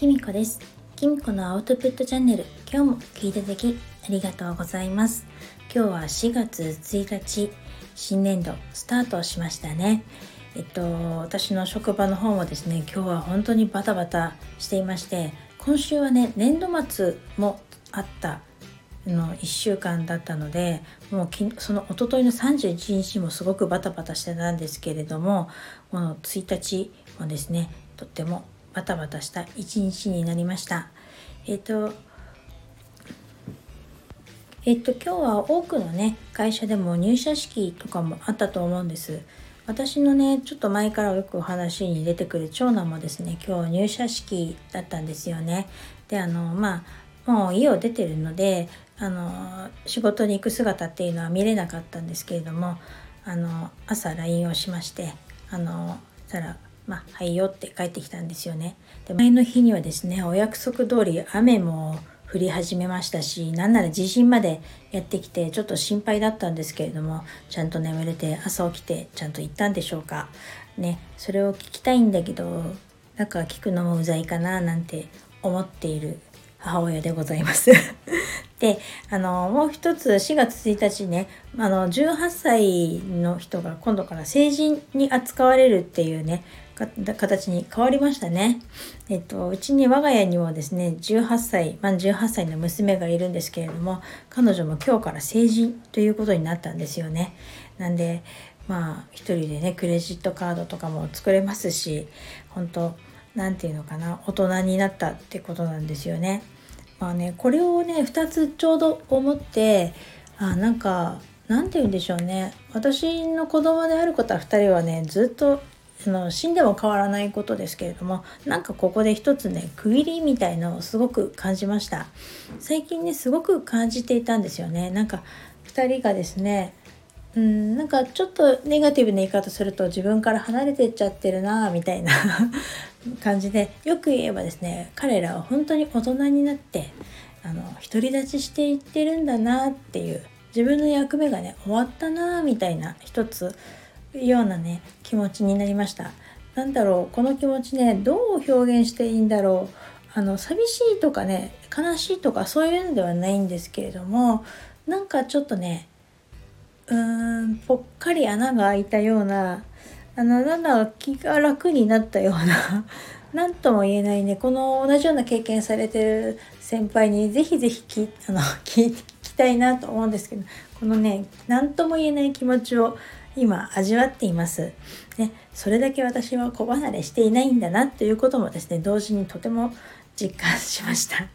きみこです。きみこのアウトプットチャンネル。今日も聞いていただきありがとうございます。今日は4月1日新年度スタートしましたね。えっと私の職場の方もですね今日は本当にバタバタしていまして今週はね年度末もあったの1週間だったのでもうきその一昨日の31日もすごくバタバタしてたんですけれどもこの1日もですねとってもバタバタした一日になりました。えっ、とえっ、と今日は多くのね会社でも入社式とかもあったと思うんです。私のねちょっと前からよくお話に出てくる長男もですね今日入社式だったんですよね。であのまあもう家を出てるのであの仕事に行く姿っていうのは見れなかったんですけれどもあの朝 LINE をしましてあのそしたら「まあ、はいよ」って帰ってきたんですよね。で前の日にはですねお約束通り雨も降り始めましたしなんなら地震までやってきてちょっと心配だったんですけれどもちゃんと眠れて朝起きてちゃんと行ったんでしょうかねそれを聞きたいんだけどなんか聞くのもうざいかななんて思っている母親でございますであのもう一つ4月1日ねあの18歳の人が今度から成人に扱われるっていうね形に変わりましたね。えっと、うちに我が家にもですね18歳満18歳の娘がいるんですけれども彼女も今日から成人ということになったんですよね。なんでまあ一人でねクレジットカードとかも作れますし本当何て言うのかな大人になったってことなんですよね。まあねこれをね2つちょうど思ってあなんか何て言うんでしょうね。私の子供であることは2人はねずっとあの死んでも変わらないことですけれどもなんかここで一つね区切りみたいのをすごく感じました。最近ねすごく感じていたんですよね。なんか2人がですねうんなんかちょっとネガティブな言い方すると自分から離れてっちゃってるなみたいな 感じでよく言えばですね彼らは本当に大人になってあの独り立ちしていってるんだなっていう自分の役目がね終わったなみたいな一つようなね気持ちになりました。なんだろうこの気持ちねどう表現していいんだろうあの寂しいとかね悲しいとかそういうのではないんですけれどもなんかちょっとねうーんぽっかり穴が開いたようなあのなんだ気が楽になったような 何とも言えないねこの同じような経験されてる先輩にぜひぜひきあの 聞きたいなと思うんですけどこのね何とも言えない気持ちを今味わっています。ね、それだけ私は子離れしていないんだなということもですね同時にとても実感しました。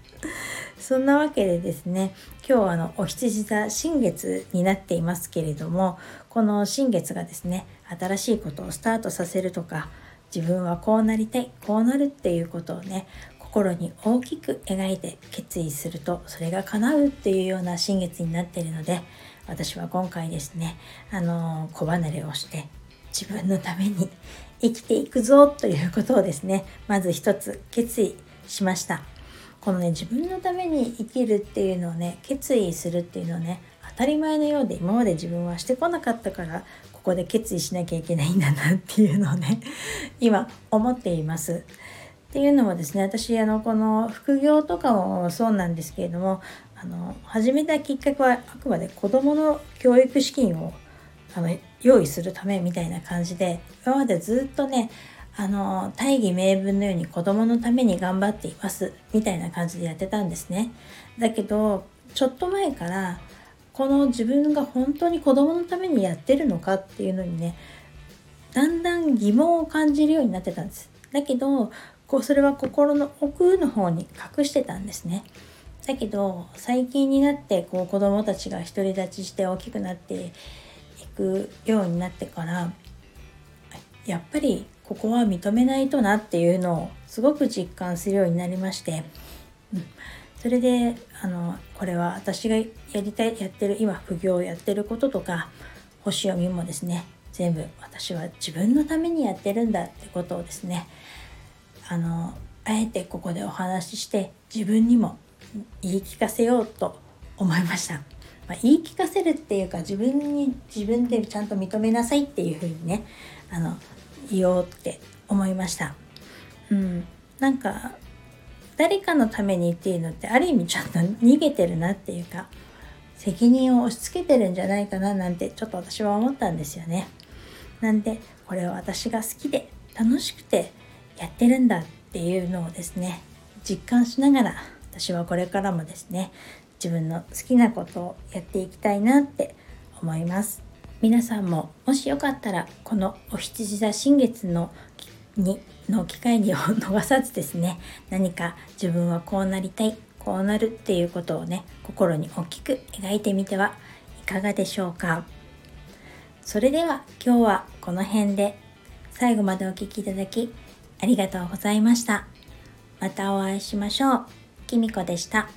そんなわけでですね今日はあのお羊座新月になっていますけれどもこの新月がですね新しいことをスタートさせるとか自分はこうなりたいこうなるっていうことをね心に大きく描いて決意するとそれが叶うっていうような新月になっているので私は今回ですねあの子離れをして自分のために生きていくぞということをですねまず一つ決意しました。このね自分のために生きるっていうのをね決意するっていうのをね当たり前のようで今まで自分はしてこなかったからここで決意しなきゃいけないんだなっていうのをね 今思っています。っていうのもですね私あのこの副業とかもそうなんですけれどもあの始めたきっかけはあくまで子どもの教育資金をあの用意するためみたいな感じで今までずっとねあの大義名分のように子どものために頑張っていますみたいな感じでやってたんですね。だけどちょっと前からこの自分が本当に子供のためにやってるのかっていうのにねだんだん疑問を感じるようになってたんですだけどこうそれは心の奥の方に隠してたんですねだけど最近になってこう子供たちが独り立ちして大きくなっていくようになってからやっぱりここは認めないとなっていうのをすごく実感するようになりまして、うん、それであのこれは私がやりたいやってる今副業をやってることとか星読みもですね全部私は自分のためにやってるんだってことをですねあのあえてここでお話しして自分にも言い聞かせようと思いました。まあ、言い聞かせるっていうか自分に自分でちゃんと認めなさいっていうふうにねあの言おうって思いました。うん、なんか誰かのためにっていうのってある意味ちょっと逃げてるなっていうか責任を押し付けてるんじゃないかななんてちょっと私は思ったんですよね。なんでこれは私が好きで楽しくてやってるんだっていうのをですね実感しながら私はこれからもですね自分の好きなことをやっていきたいなって思います皆さんももしよかったらこのお羊座新月のにの機会にを逃さずですね 何か自分はこうなりたいこうなるっていうことをね心に大きく描いてみてはいかがでしょうかそれでは今日はこの辺で最後までお聴きいただきありがとうございました。またお会いしましょう。きみこでした。